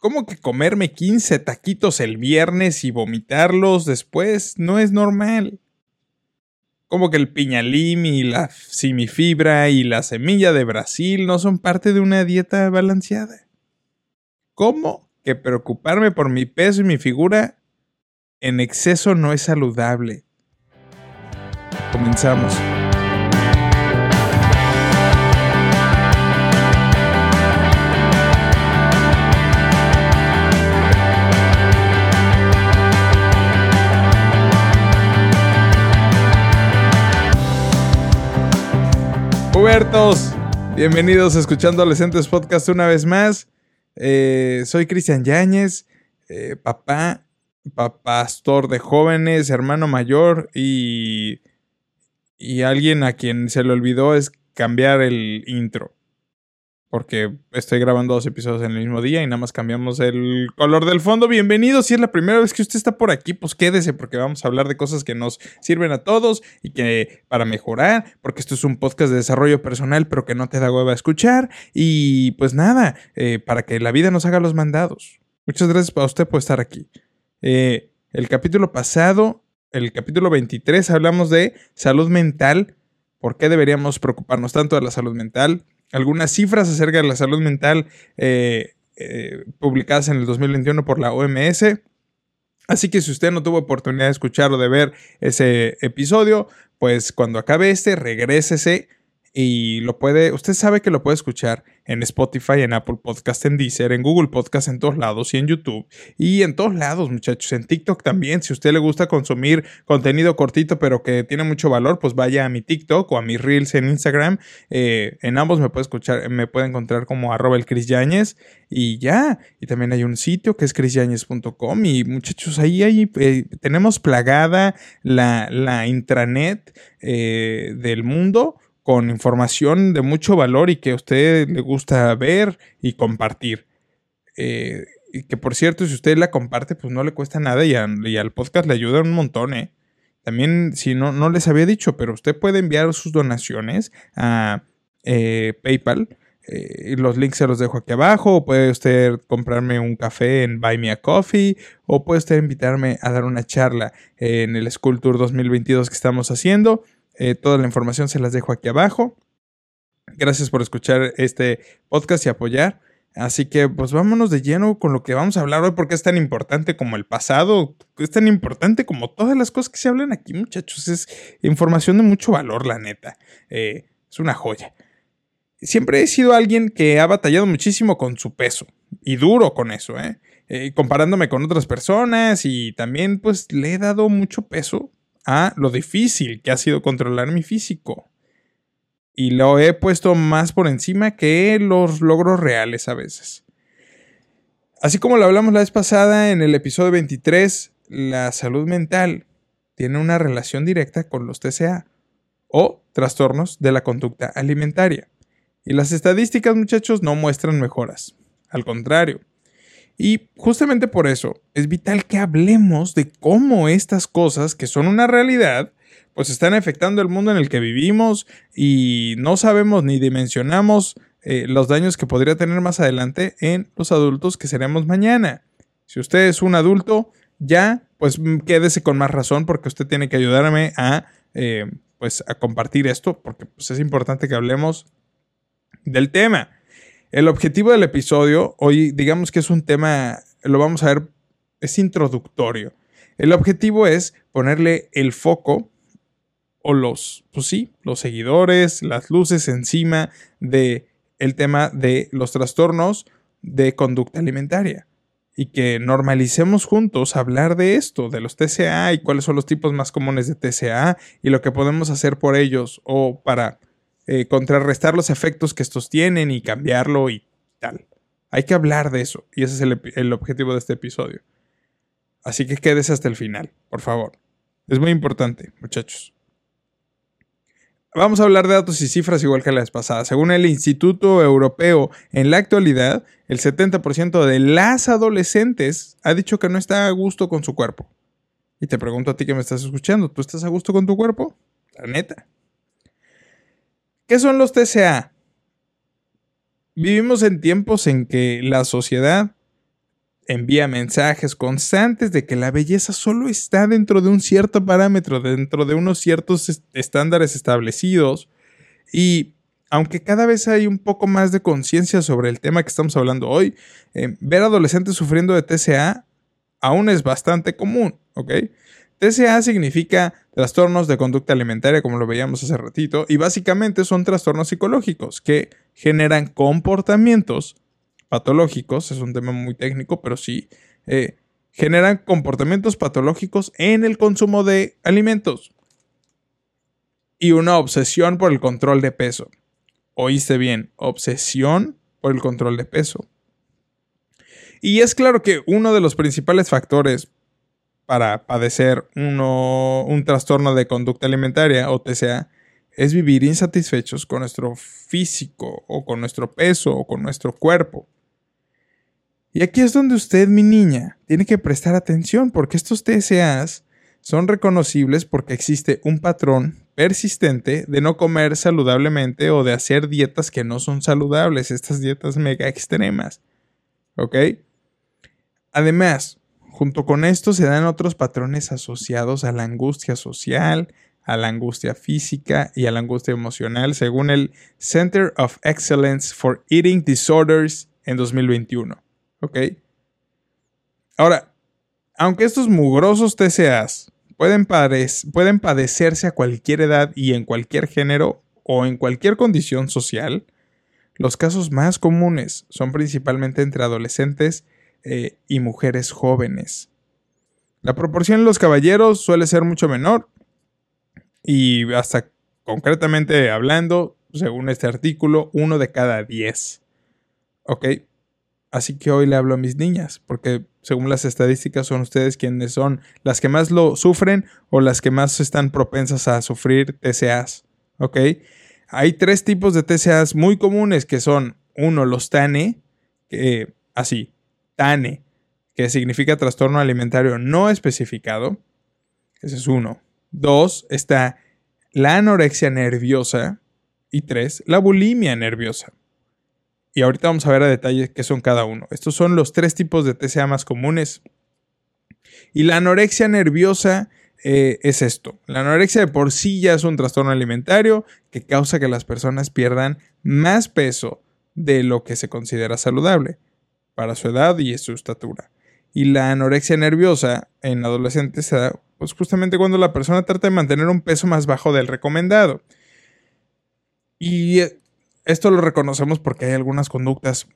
¿Cómo que comerme 15 taquitos el viernes y vomitarlos después? No es normal. ¿Cómo que el piñalim y la simifibra y la semilla de Brasil no son parte de una dieta balanceada? ¿Cómo que preocuparme por mi peso y mi figura en exceso no es saludable? Comenzamos. Pubertos, bienvenidos a Escuchando Adolescentes Podcast una vez más. Eh, soy Cristian Yáñez, eh, papá, pastor de jóvenes, hermano mayor y, y alguien a quien se le olvidó es cambiar el intro porque estoy grabando dos episodios en el mismo día y nada más cambiamos el color del fondo. Bienvenido, si es la primera vez que usted está por aquí, pues quédese porque vamos a hablar de cosas que nos sirven a todos y que para mejorar, porque esto es un podcast de desarrollo personal, pero que no te da hueva escuchar y pues nada, eh, para que la vida nos haga los mandados. Muchas gracias a usted por estar aquí. Eh, el capítulo pasado, el capítulo 23, hablamos de salud mental. ¿Por qué deberíamos preocuparnos tanto de la salud mental? Algunas cifras acerca de la salud mental eh, eh, publicadas en el 2021 por la OMS. Así que si usted no tuvo oportunidad de escuchar o de ver ese episodio, pues cuando acabe este, regrésese y lo puede, usted sabe que lo puede escuchar en Spotify, en Apple Podcast, en Deezer, en Google Podcast, en todos lados y en YouTube y en todos lados, muchachos, en TikTok también. Si usted le gusta consumir contenido cortito pero que tiene mucho valor, pues vaya a mi TikTok o a mis Reels en Instagram. Eh, en ambos me puede escuchar, me puede encontrar como arroba el Chris Yáñez y ya. Y también hay un sitio que es chrisyañez.com y muchachos, ahí, ahí eh, tenemos plagada la, la intranet eh, del mundo con información de mucho valor y que a usted le gusta ver y compartir. Eh, y que por cierto, si usted la comparte, pues no le cuesta nada y, al podcast le ayuda un montón, ¿eh? También, si no, no les había dicho, pero usted puede enviar sus donaciones a eh, PayPal. Eh, los links se los dejo aquí abajo. O puede usted comprarme un café en Buy Me a Coffee. O puede usted invitarme a dar una charla en el School Tour 2022 que estamos haciendo. Eh, toda la información se las dejo aquí abajo. Gracias por escuchar este podcast y apoyar. Así que pues vámonos de lleno con lo que vamos a hablar hoy porque es tan importante como el pasado, es tan importante como todas las cosas que se hablan aquí muchachos, es información de mucho valor la neta, eh, es una joya. Siempre he sido alguien que ha batallado muchísimo con su peso y duro con eso, ¿eh? comparándome con otras personas y también pues le he dado mucho peso a lo difícil que ha sido controlar mi físico. Y lo he puesto más por encima que los logros reales a veces. Así como lo hablamos la vez pasada en el episodio 23, la salud mental tiene una relación directa con los TCA o trastornos de la conducta alimentaria. Y las estadísticas, muchachos, no muestran mejoras. Al contrario, y justamente por eso es vital que hablemos de cómo estas cosas, que son una realidad, pues están afectando el mundo en el que vivimos y no sabemos ni dimensionamos eh, los daños que podría tener más adelante en los adultos que seremos mañana. Si usted es un adulto, ya, pues mm, quédese con más razón porque usted tiene que ayudarme a, eh, pues, a compartir esto porque pues, es importante que hablemos del tema. El objetivo del episodio, hoy digamos que es un tema, lo vamos a ver, es introductorio. El objetivo es ponerle el foco o los, pues sí, los seguidores, las luces encima de tema de los trastornos de conducta alimentaria y que normalicemos juntos hablar de esto, de los TCA y cuáles son los tipos más comunes de TCA y lo que podemos hacer por ellos o para eh, contrarrestar los efectos que estos tienen y cambiarlo y tal. Hay que hablar de eso y ese es el, objetivo de este episodio. Así que quédese hasta el final, por favor. Es muy importante, muchachos. Vamos a hablar de datos y cifras igual que la vez pasada. Según el Instituto Europeo, en la actualidad, el 70% de las adolescentes ha dicho que no está a gusto con su cuerpo. Y te pregunto a ti que me estás escuchando, ¿tú estás a gusto con tu cuerpo? La neta. ¿Qué son los TCA? Vivimos en tiempos en que la sociedad envía mensajes constantes de que la belleza solo está dentro de un cierto parámetro, dentro de unos ciertos estándares establecidos. Y aunque cada vez hay un poco más de conciencia sobre el tema que estamos hablando hoy, eh, ver adolescentes sufriendo de TCA aún es bastante común, ¿ok? TCA significa trastornos de conducta alimentaria, como lo veíamos hace ratito, y básicamente son trastornos psicológicos que generan comportamientos patológicos, es un tema muy técnico, pero sí, eh, generan comportamientos patológicos en el consumo de alimentos y una obsesión por el control de peso. Oíste bien, obsesión por el control de peso. Y es claro que uno de los principales factores para padecer uno, un trastorno de conducta alimentaria o TCA es vivir insatisfechos con nuestro físico o con nuestro peso o con nuestro cuerpo. Y aquí es donde usted, mi niña, tiene que prestar atención porque estos TCAs son reconocibles porque existe un patrón persistente de no comer saludablemente o de hacer dietas que no son saludables, estas dietas mega extremas. ¿Ok? Además, Junto con esto se dan otros patrones asociados a la angustia social, a la angustia física y a la angustia emocional, según el Center of Excellence for Eating Disorders en 2021. ¿Ok? Ahora, aunque estos mugrosos TCAs pueden, pueden padecerse a cualquier edad y en cualquier género o en cualquier condición social, los casos más comunes son principalmente entre adolescentes eh, y mujeres jóvenes. La proporción en los caballeros suele ser mucho menor y hasta concretamente hablando, según este artículo, uno de cada diez. ¿Ok? Así que hoy le hablo a mis niñas, porque según las estadísticas son ustedes quienes son las que más lo sufren o las que más están propensas a sufrir TCAs. ¿Ok? Hay tres tipos de TCAs muy comunes que son, uno, los TANE, así, TANE, que significa trastorno alimentario no especificado. Ese es uno. Dos, está la anorexia nerviosa. Y tres, la bulimia nerviosa. Y ahorita vamos a ver a detalle qué son cada uno. Estos son los tres tipos de TCA más comunes. Y la anorexia nerviosa eh, es esto. La anorexia de por sí ya es un trastorno alimentario que causa que las personas pierdan más peso de lo que se considera saludable para su edad y su estatura. Y la anorexia nerviosa en adolescentes se da pues justamente cuando la persona trata de mantener un peso más bajo del recomendado. Y esto lo reconocemos porque hay algunas conductas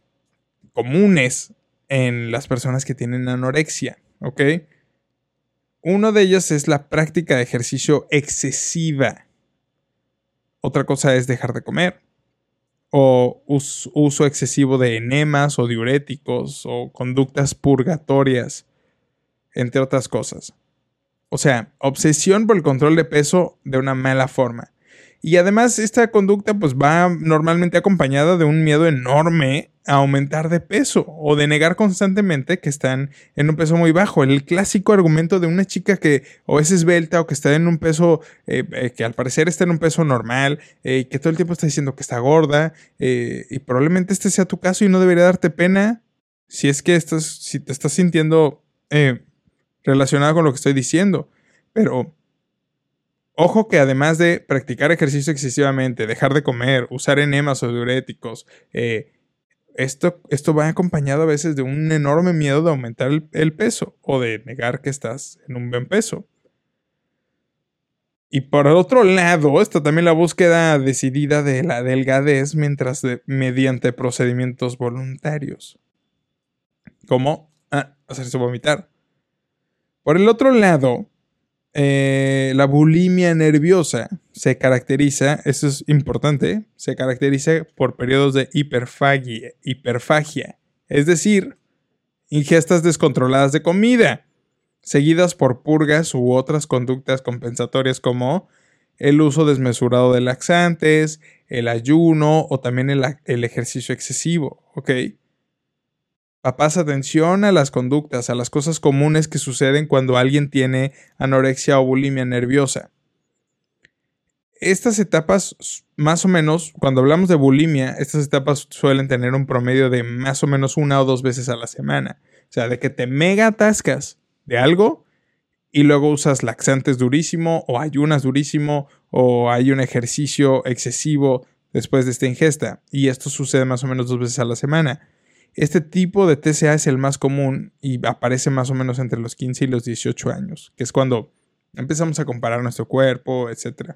comunes en las personas que tienen anorexia, ¿ok? Uno de ellas es la práctica de ejercicio excesiva. Otra cosa es dejar de comer o uso excesivo de enemas o diuréticos o conductas purgatorias, entre otras cosas. O sea, obsesión por el control de peso de una mala forma. Y además esta conducta pues va normalmente acompañada de un miedo enorme aumentar de peso o de negar constantemente que están en un peso muy bajo. El clásico argumento de una chica que o es esbelta o que está en un peso eh, eh, que al parecer está en un peso normal, eh, que todo el tiempo está diciendo que está gorda y probablemente este sea tu caso y no debería darte pena si es que estás, si te estás sintiendo relacionado con lo que estoy diciendo. Pero Ojo que además de practicar ejercicio excesivamente, dejar de comer, usar enemas o diuréticos, eh, esto, esto, va acompañado a veces de un enorme miedo de aumentar el, peso o de negar que estás en un buen peso. Y por otro lado, está también la búsqueda decidida de la delgadez mientras mediante procedimientos voluntarios. Como ah, hacerse vomitar. Por el otro lado, eh, la bulimia nerviosa se caracteriza, eso es importante, se caracteriza por periodos de hiperfagia, hiperfagia, es decir, ingestas descontroladas de comida, seguidas por purgas u otras conductas compensatorias como el uso desmesurado de laxantes, el ayuno o también el, el ejercicio excesivo, ¿ok? Papás, atención a las conductas, a las cosas comunes que suceden cuando alguien tiene anorexia o bulimia nerviosa. Estas etapas, más o menos, cuando hablamos de bulimia, estas etapas suelen tener un promedio de más o menos una o dos veces a la semana. sea, de que te mega atascas de algo y luego usas laxantes durísimo o ayunas durísimo o hay un ejercicio excesivo después de esta ingesta. Y esto sucede más o menos dos veces a la semana. Este tipo de TCA es el más común y aparece más o menos entre los 15 y los 18 años, que es cuando empezamos a comparar nuestro cuerpo, etc.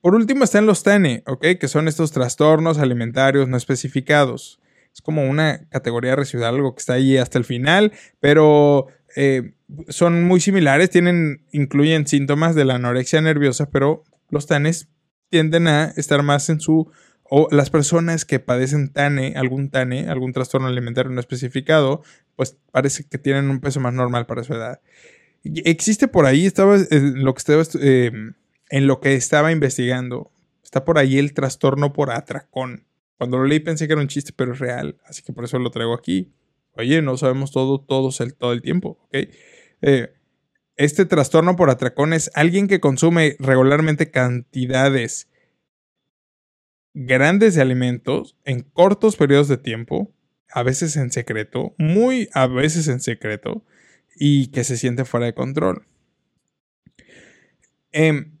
Por último están los TANE, ¿ok? Que son estos trastornos alimentarios no especificados. Es como una categoría residual, algo que está ahí hasta el final, pero eh, son muy similares, tienen, incluyen síntomas de la anorexia nerviosa, pero los TANES tienden a estar más en su o las personas que padecen TANE, algún TANE, algún trastorno alimentario no especificado, pues parece que tienen un peso más normal para su edad. Existe por ahí, estaba en lo que estaba, em, en lo que estaba investigando, está por ahí el trastorno por atracón. Cuando lo leí pensé que era un chiste, pero es real, así que por eso lo traigo aquí. Oye, no sabemos todo, todos el, todo el tiempo, ¿ok? Eh, este trastorno por atracón es alguien que consume regularmente cantidades grandes de alimentos en cortos periodos de tiempo, a veces en secreto, muy a veces en secreto, y que se siente fuera de control. Em,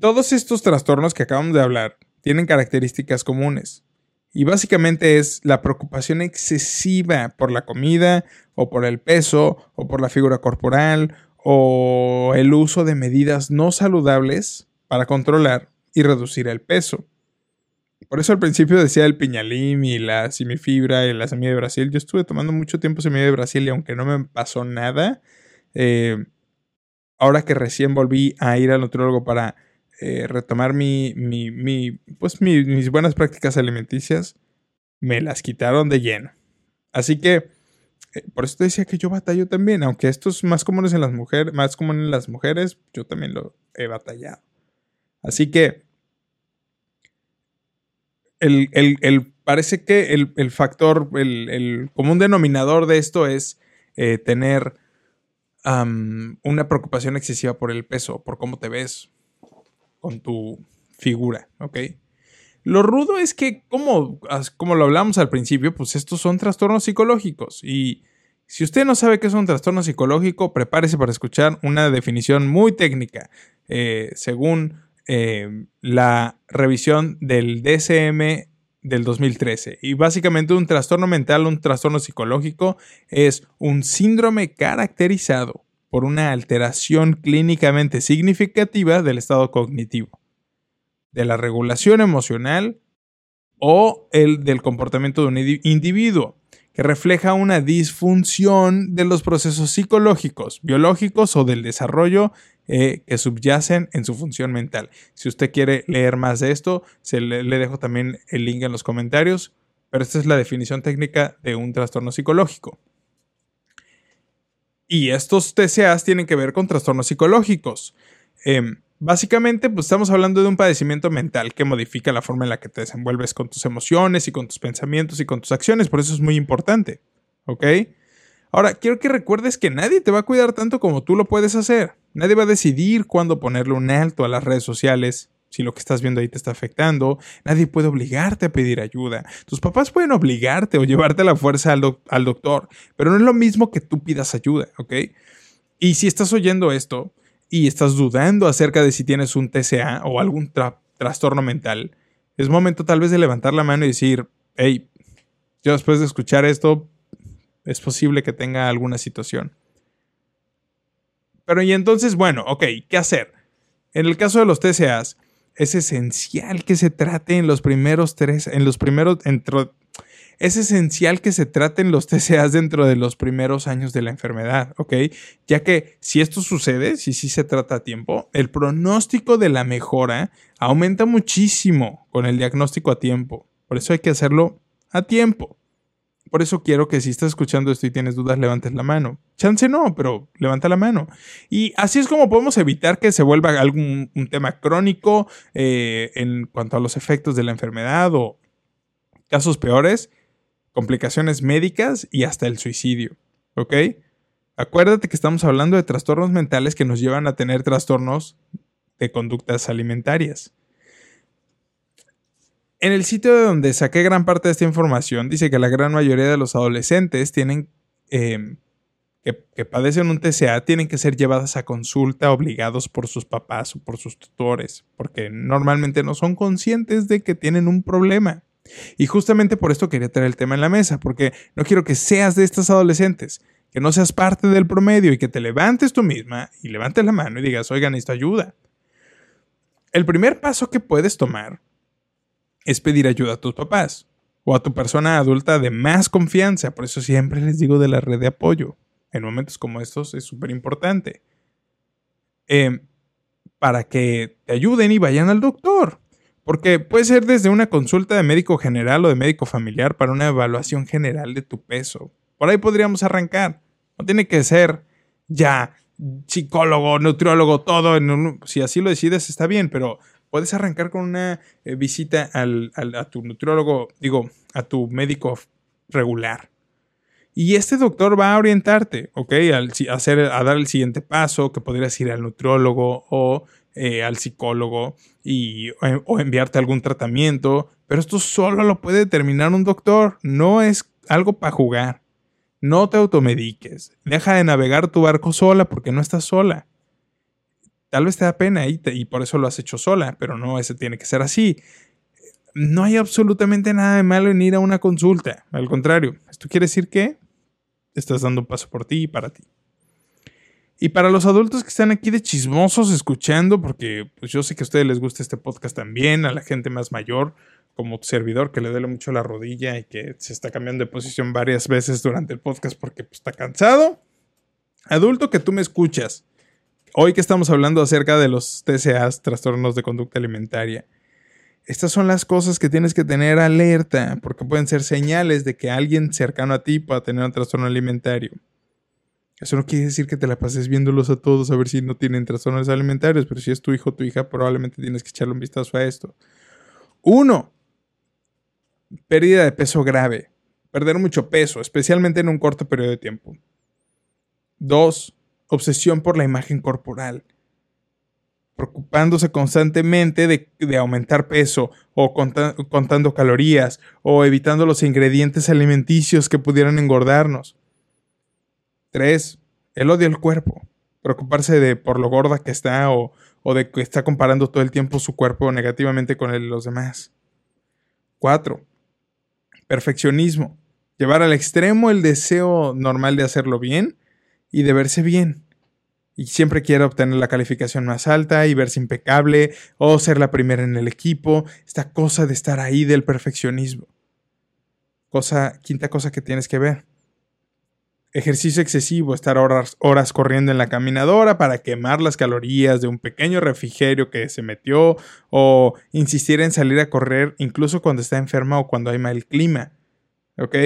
todos estos trastornos que acabamos de hablar tienen características comunes. Y básicamente es la preocupación excesiva por la comida, o por el peso, o por la figura corporal, o el uso de medidas no saludables para controlar y reducir el peso. Por eso al principio decía el piñalim y la semifibra y la semilla de Brasil. Yo estuve tomando mucho tiempo semilla de Brasil y aunque no me pasó nada, eh, ahora que recién volví a ir al nutriólogo para eh, retomar pues mis buenas prácticas alimenticias, me las quitaron de lleno. Así que, eh, por eso te decía que yo batallo también, aunque esto es más común en las mujeres, más común en las mujeres, yo también lo he batallado. Así que el, parece que el, factor, el, común denominador de esto es eh, tener una preocupación excesiva por el peso, por cómo te ves con tu figura, ¿ok? Lo rudo es que, como, como lo hablamos al principio, pues estos son trastornos psicológicos y... Si usted no sabe qué es un trastorno psicológico, prepárese para escuchar una definición muy técnica. Eh, según eh, la revisión del DSM del 2013. Y básicamente un trastorno mental, un trastorno psicológico, es un síndrome caracterizado por una alteración clínicamente significativa del estado cognitivo, de la regulación emocional o el del comportamiento de un individuo que refleja una disfunción de los procesos psicológicos, biológicos o del desarrollo eh, que subyacen en su función mental. Si usted quiere leer más de esto, se le, dejo también el link en los comentarios, pero esta es la definición técnica de un trastorno psicológico. Y estos TCAs tienen que ver con trastornos psicológicos. Em, Básicamente, pues estamos hablando de un padecimiento mental que modifica la forma en la que te desenvuelves con tus emociones y con tus pensamientos y con tus acciones, por eso es muy importante, ¿ok? Ahora, quiero que recuerdes que nadie te va a cuidar tanto como tú lo puedes hacer. Nadie va a decidir cuándo ponerle un alto a las redes sociales si lo que estás viendo ahí te está afectando. Nadie puede obligarte a pedir ayuda. Tus papás pueden obligarte o llevarte a la fuerza al, al doctor, pero no es lo mismo que tú pidas ayuda, ¿ok? Y si estás oyendo esto, y estás dudando acerca de si tienes un TCA o algún trastorno mental, es momento tal vez de levantar la mano y decir, hey, yo después de escuchar esto, es posible que tenga alguna situación. Pero y entonces, bueno, ok, ¿qué hacer? En el caso de los TCAs, es esencial que se trate los primeros tres, en los primeros, es esencial que se traten los TCAs dentro de los primeros años de la enfermedad, ¿ok? Ya que si esto sucede, si sí se trata a tiempo, el pronóstico de la mejora aumenta muchísimo con el diagnóstico a tiempo. Por eso hay que hacerlo a tiempo. Por eso quiero que si estás escuchando esto y tienes dudas, levantes la mano. Chance no, pero levanta la mano. Y así es como podemos evitar que se vuelva algún un tema crónico eh, en cuanto a los efectos de la enfermedad o casos peores, complicaciones médicas y hasta el suicidio. ¿Ok? Acuérdate que estamos hablando de trastornos mentales que nos llevan a tener trastornos de conductas alimentarias. En el sitio de donde saqué gran parte de esta información, dice que la gran mayoría de los adolescentes tienen em, que, que, padecen un TCA tienen que ser llevadas a consulta obligados por sus papás o por sus tutores, porque normalmente no son conscientes de que tienen un problema. Y justamente por esto quería traer el tema en la mesa, porque no quiero que seas de estas adolescentes, que no seas parte del promedio y que te levantes tú misma y levantes la mano y digas, oigan, necesito ayuda. El primer paso que puedes tomar es pedir ayuda a tus papás o a tu persona adulta de más confianza. Por eso siempre les digo de la red de apoyo. En momentos como estos es súper importante. Em, para que te ayuden y vayan al doctor. Porque puede ser desde una consulta de médico general o de médico familiar para una evaluación general de tu peso. Por ahí podríamos arrancar. No tiene que ser ya psicólogo, nutriólogo, todo. si así lo decides, está bien, pero puedes arrancar con una eh, visita al, a tu nutriólogo, digo, a tu médico regular. Y este doctor va a orientarte, ¿ok? Al, a, hacer, a dar el siguiente paso, que podrías ir al nutriólogo o eh, al psicólogo y, o enviarte algún tratamiento. Pero esto solo lo puede determinar un doctor, no es algo para jugar. No te automediques. Deja de navegar tu barco sola porque no estás sola. Tal vez te da pena y, por eso lo has hecho sola, pero no, ese tiene que ser así. No hay absolutamente nada de malo en ir a una consulta. Al contrario, esto quiere decir que estás dando un paso por ti y para ti. Y para los adultos que están aquí de chismosos escuchando, porque pues yo sé que a ustedes les gusta este podcast también, a la gente más mayor, como servidor, que le duele mucho la rodilla y que se está cambiando de posición varias veces durante el podcast porque pues, está cansado. Adulto que tú me escuchas, hoy que estamos hablando acerca de los TCAs, trastornos de conducta alimentaria, estas son las cosas que tienes que tener alerta porque pueden ser señales de que alguien cercano a ti pueda tener un trastorno alimentario. Eso no quiere decir que te la pases viéndolos a todos a ver si no tienen trastornos alimentarios, pero si es tu hijo o tu hija, probablemente tienes que echarle un vistazo a esto. Uno, pérdida de peso grave. Perder mucho peso, especialmente en un corto periodo de tiempo. Dos, obsesión por la imagen corporal. Preocupándose constantemente de, aumentar peso o contando calorías o evitando los ingredientes alimenticios que pudieran engordarnos. Tres, el odio al cuerpo. Preocuparse de por lo gorda que está o, o de que está comparando todo el tiempo su cuerpo negativamente con el de los demás. Cuatro, perfeccionismo. Llevar al extremo el deseo normal de hacerlo bien y de verse bien. Y siempre quiere obtener la calificación más alta y verse impecable o ser la primera en el equipo. Esta cosa de estar ahí del perfeccionismo. Cosa, quinta cosa que tienes que ver ejercicio excesivo, estar horas, horas, corriendo en la caminadora para quemar las calorías de un pequeño refrigerio que se metió o insistir en salir a correr incluso cuando está enferma o cuando hay mal clima. ¿Ok?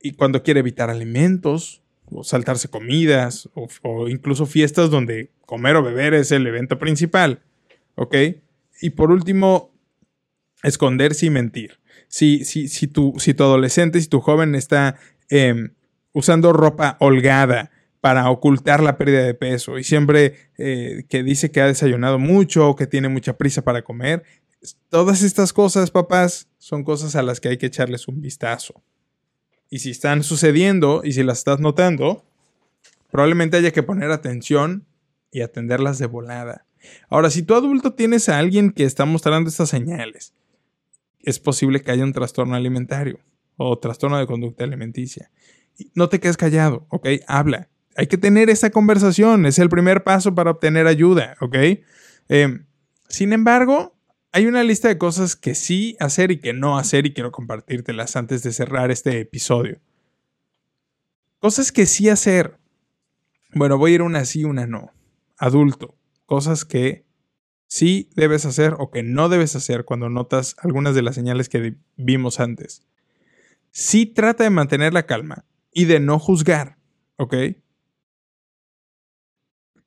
Y cuando quiere evitar alimentos o saltarse comidas o, incluso fiestas donde comer o beber es el evento principal. ¿Ok? Y por último, esconderse y mentir. Si, si, si, tu, si tu adolescente, si tu joven está eh, usando ropa holgada para ocultar la pérdida de peso y siempre eh, que dice que ha desayunado mucho o que tiene mucha prisa para comer. Todas estas cosas, papás, son cosas a las que hay que echarles un vistazo. Y si están sucediendo y si las estás notando, probablemente haya que poner atención y atenderlas de volada. Ahora, si tu adulto tienes a alguien que está mostrando estas señales, es posible que haya un trastorno alimentario o trastorno de conducta alimenticia no te quedes callado, ¿ok? Habla. Hay que tener esa conversación, es el primer paso para obtener ayuda, ¿ok? Em, sin embargo, hay una lista de cosas que sí hacer y que no hacer y quiero compartírtelas antes de cerrar este episodio. Cosas que sí hacer. Bueno, voy a ir una sí, una no. Adulto. Cosas que sí debes hacer o que no debes hacer cuando notas algunas de las señales que vimos antes. Sí trata de mantener la calma y de no juzgar, ¿ok?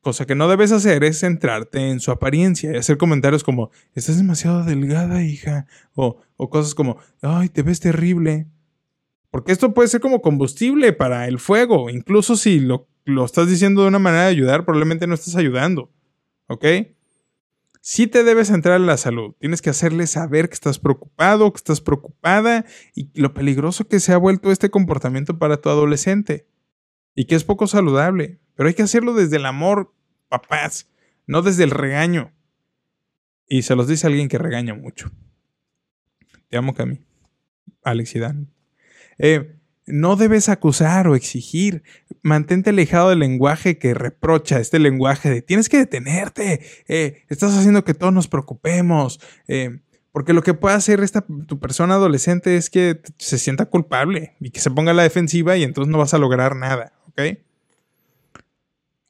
Cosa que no debes hacer es centrarte en su apariencia y hacer comentarios como, estás demasiado delgada, hija, o, cosas como, ay, te ves terrible. Porque esto puede ser como combustible para el fuego, incluso si lo, lo estás diciendo de una manera de ayudar, probablemente no estás ayudando, ¿ok? sí te debes centrar en la salud. Tienes que hacerle saber que estás preocupado, que estás preocupada y lo peligroso que se ha vuelto este comportamiento para tu adolescente. Y que es poco saludable. Pero hay que hacerlo desde el amor, papás, no desde el regaño. Y se los dice alguien que regaña mucho. Te amo, Cami. Alex y. Eh, no debes acusar o exigir. Mantente alejado del lenguaje que reprocha, este lenguaje de tienes que detenerte, eh, estás haciendo que todos nos preocupemos. Eh, porque lo que puede hacer esta, tu persona adolescente es que se sienta culpable y que se ponga a la defensiva y entonces no vas a lograr nada, ¿ok?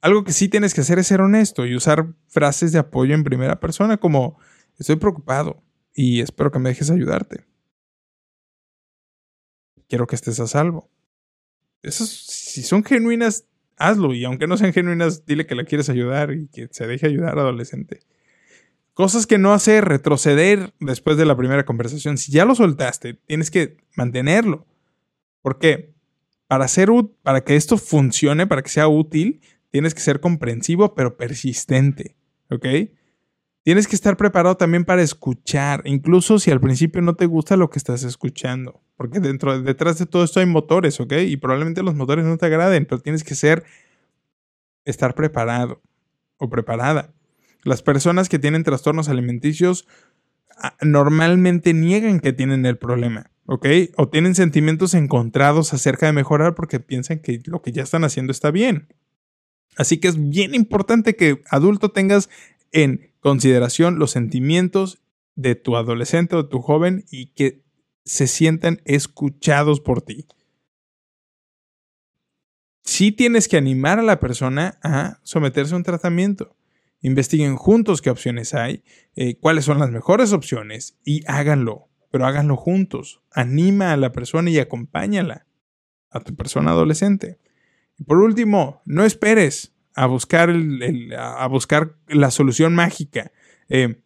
Algo que sí tienes que hacer es ser honesto y usar frases de apoyo en primera persona como estoy preocupado y espero que me dejes ayudarte quiero que estés a salvo. Esos, si son genuinas, hazlo. Y aunque no sean genuinas, dile que la quieres ayudar y que se deje ayudar adolescente. Cosas que no hace retroceder después de la primera conversación. Si ya lo soltaste, tienes que mantenerlo. ¿Por qué? Para, hacer, para que esto funcione, para que sea útil, tienes que ser comprensivo pero persistente. ¿Ok? Tienes que estar preparado también para escuchar, incluso si al principio no te gusta lo que estás escuchando. Porque dentro, detrás de todo esto hay motores, ¿ok? Y probablemente los motores no te agraden, pero tienes que ser, estar preparado o preparada. Las personas que tienen trastornos alimenticios ah, normalmente niegan que tienen el problema, ¿ok? O tienen sentimientos encontrados acerca de mejorar porque piensan que lo que ya están haciendo está bien. Así que es bien importante que adulto tengas en consideración los sentimientos de tu adolescente o tu joven y que se sientan escuchados por ti. Sí tienes que animar a la persona a someterse a un tratamiento. Investiguen juntos qué opciones hay, eh, cuáles son las mejores opciones y háganlo, pero háganlo juntos. Anima a la persona y acompáñala, a tu persona adolescente. Por último, no esperes a buscar, el, a buscar la solución mágica. Eh,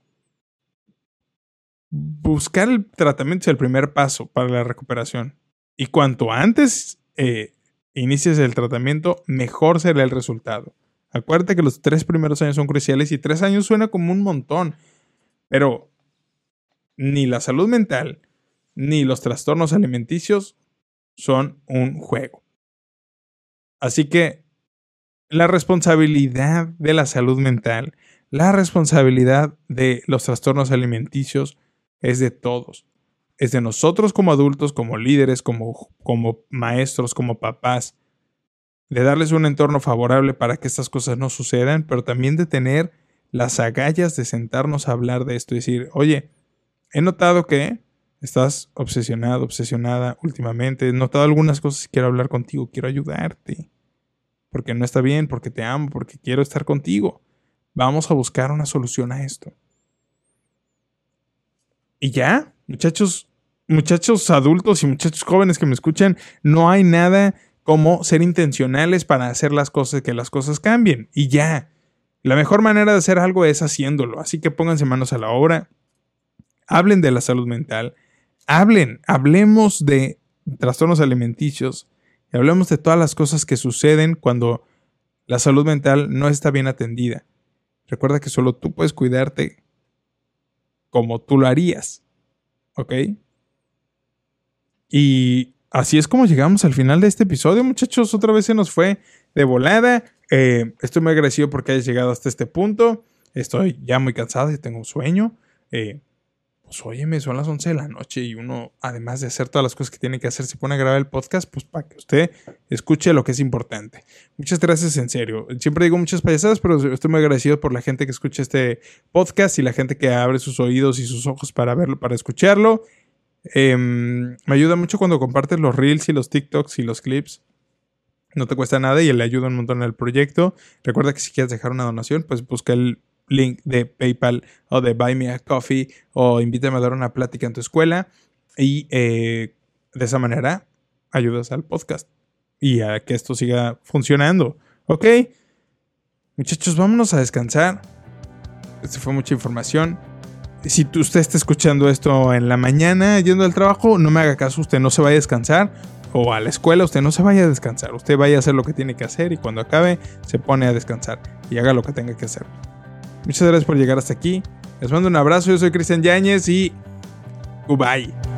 buscar el tratamiento es el primer paso para la recuperación. Y cuanto antes eh, inicies el tratamiento, mejor será el resultado. Acuérdate que los tres primeros años son cruciales y tres años suena como un montón. Pero ni la salud mental ni los trastornos alimenticios son un juego. Así que la responsabilidad de la salud mental, la responsabilidad de los trastornos alimenticios es de todos. Es de nosotros como adultos, como líderes, como, como maestros, como papás, de darles un entorno favorable para que estas cosas no sucedan, pero también de tener las agallas de sentarnos a hablar de esto y decir, oye, he notado que estás obsesionado, obsesionada últimamente, he notado algunas cosas y quiero hablar contigo, quiero ayudarte porque no está bien, porque te amo, porque quiero estar contigo. Vamos a buscar una solución a esto. Y ya, muchachos, muchachos adultos y muchachos jóvenes que me escuchan, no hay nada como ser intencionales para hacer las cosas, que las cosas cambien. Y ya, la mejor manera de hacer algo es haciéndolo. Así que pónganse manos a la obra, hablen de la salud mental, hablen, hablemos de trastornos alimenticios, y hablemos de todas las cosas que suceden cuando la salud mental no está bien atendida. Recuerda que solo tú puedes cuidarte como tú lo harías. ¿Ok? Y así es como llegamos al final de este episodio, muchachos. Otra vez se nos fue de volada. Eh, estoy muy agradecido porque hayas llegado hasta este punto. Estoy ya muy cansado y tengo un sueño. Eh, pues óyeme, son las 11 de la noche y uno, además de hacer todas las cosas que tiene que hacer, se pone a grabar el podcast, pues para que usted escuche lo que es importante. Muchas gracias, en serio. Siempre digo muchas payasadas, pero estoy muy agradecido por la gente que escucha este podcast y la gente que abre sus oídos y sus ojos para verlo, para escucharlo. Em, me ayuda mucho cuando compartes los reels y los TikToks y los clips. No te cuesta nada y le ayuda un montón al proyecto. Recuerda que si quieres dejar una donación, pues busca el link de PayPal o de Buy Me a Coffee o invítame a dar una plática en tu escuela y eh, de esa manera ayudas al podcast y a que esto siga funcionando. ¿Ok? Muchachos, vámonos a descansar. Esta fue mucha información. Si usted está escuchando esto en la mañana yendo al trabajo, no me haga caso, usted no se vaya a descansar. O a la escuela, usted no se vaya a descansar. Usted vaya a hacer lo que tiene que hacer y cuando acabe se pone a descansar y haga lo que tenga que hacer. Muchas gracias por llegar hasta aquí. Les mando un abrazo, yo soy Cristian Yáñez y goodbye.